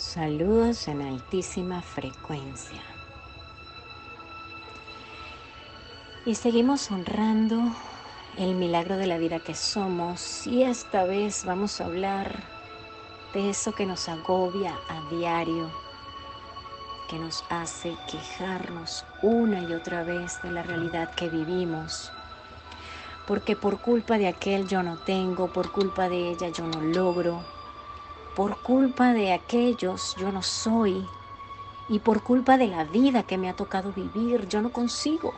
Saludos en altísima frecuencia. Y seguimos honrando el milagro de la vida que somos y esta vez vamos a hablar de eso que nos agobia a diario, que nos hace quejarnos una y otra vez de la realidad que vivimos. Porque por culpa de aquel yo no tengo, por culpa de ella yo no logro, por culpa de aquellos yo no soy y por culpa de la vida que me ha tocado vivir yo no consigo.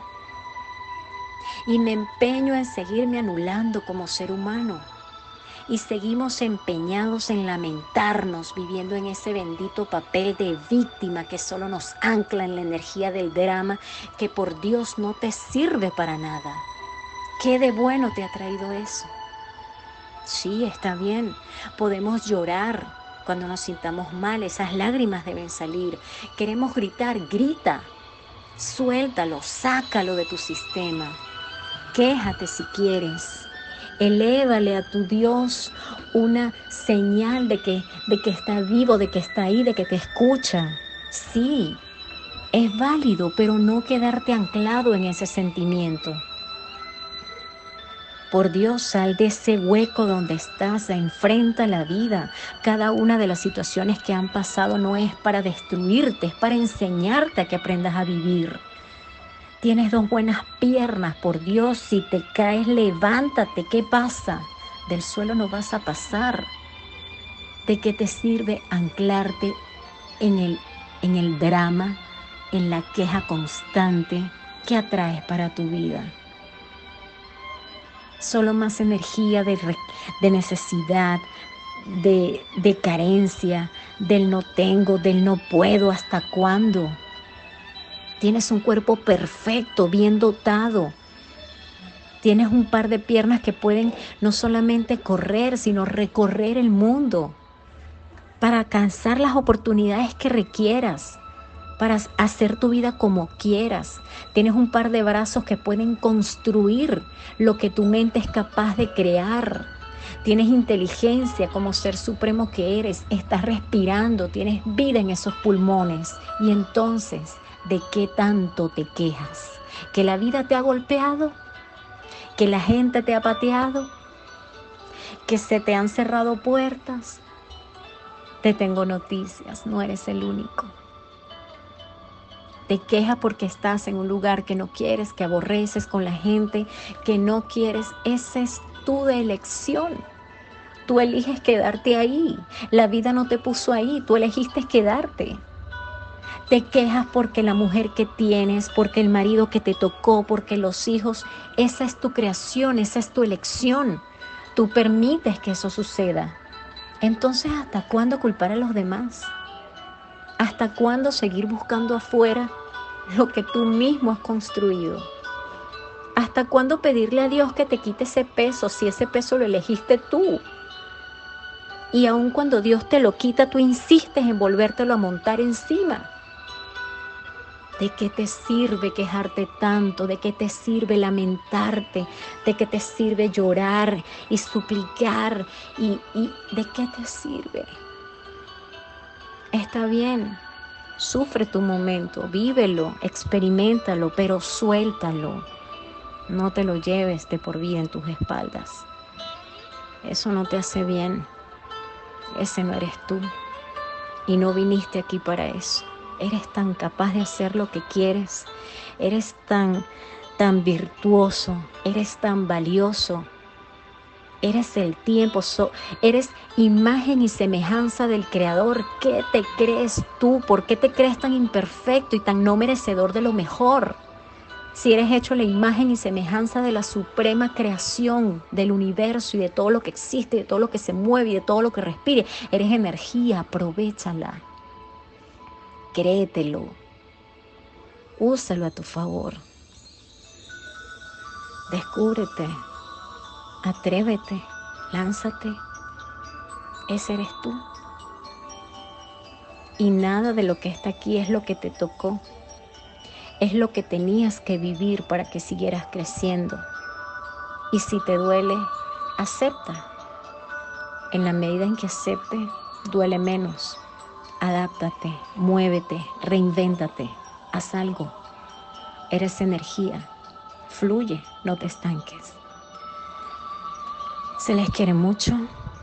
Y me empeño en seguirme anulando como ser humano. Y seguimos empeñados en lamentarnos viviendo en ese bendito papel de víctima que solo nos ancla en la energía del drama que por Dios no te sirve para nada. ¿Qué de bueno te ha traído eso? Sí, está bien. Podemos llorar cuando nos sintamos mal. Esas lágrimas deben salir. Queremos gritar, grita. Suéltalo, sácalo de tu sistema. Quéjate si quieres. Elévale a tu Dios una señal de que, de que está vivo, de que está ahí, de que te escucha. Sí, es válido, pero no quedarte anclado en ese sentimiento. Por Dios, sal de ese hueco donde estás, enfrenta la vida. Cada una de las situaciones que han pasado no es para destruirte, es para enseñarte a que aprendas a vivir. Tienes dos buenas piernas, por Dios, si te caes, levántate. ¿Qué pasa? Del suelo no vas a pasar. ¿De qué te sirve anclarte en el, en el drama, en la queja constante que atraes para tu vida? Solo más energía de, necesidad, de, de carencia, del no tengo, del no puedo, hasta cuándo. Tienes un cuerpo perfecto, bien dotado. Tienes un par de piernas que pueden no solamente correr, sino recorrer el mundo para alcanzar las oportunidades que requieras para hacer tu vida como quieras. Tienes un par de brazos que pueden construir lo que tu mente es capaz de crear. Tienes inteligencia como ser supremo que eres. Estás respirando, tienes vida en esos pulmones. Y entonces, ¿de qué tanto te quejas? ¿Que la vida te ha golpeado? ¿Que la gente te ha pateado? ¿Que se te han cerrado puertas? Te tengo noticias, no eres el único te quejas porque estás en un lugar que no quieres, que aborreces con la gente, que no quieres, esa es tu elección. Tú eliges quedarte ahí. La vida no te puso ahí, tú elegiste quedarte. Te quejas porque la mujer que tienes, porque el marido que te tocó, porque los hijos, esa es tu creación, esa es tu elección. Tú permites que eso suceda. Entonces, ¿hasta cuándo culpar a los demás? ¿Hasta cuándo seguir buscando afuera lo que tú mismo has construido? ¿Hasta cuándo pedirle a Dios que te quite ese peso si ese peso lo elegiste tú? Y aun cuando Dios te lo quita, tú insistes en volvértelo a montar encima. ¿De qué te sirve quejarte tanto? ¿De qué te sirve lamentarte? ¿De qué te sirve llorar y suplicar? ¿Y, y de qué te sirve? Está bien, sufre tu momento, vívelo, experimentalo, pero suéltalo. No te lo lleves de por vida en tus espaldas. Eso no te hace bien. Ese no eres tú. Y no viniste aquí para eso. Eres tan capaz de hacer lo que quieres. Eres tan tan virtuoso, eres tan valioso, Eres el tiempo, eres imagen y semejanza del Creador. ¿Qué te crees tú? ¿Por qué te crees tan imperfecto y tan no merecedor de lo mejor? Si eres hecho la imagen y semejanza de la suprema creación del universo y de todo lo que existe, de todo lo que se mueve y de todo lo que respire, eres energía, aprovechala. Créetelo. Úsalo a tu favor. Descúbrete. Atrévete, lánzate. Ese eres tú. Y nada de lo que está aquí es lo que te tocó. Es lo que tenías que vivir para que siguieras creciendo. Y si te duele, acepta. En la medida en que acepte, duele menos. adáptate, muévete, reinvéntate, haz algo. Eres energía, fluye, no te estanques. Se les quiere mucho,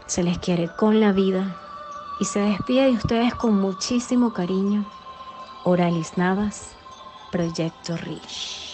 se les quiere con la vida y se despide de ustedes con muchísimo cariño. Oralis Navas, Proyecto Rich.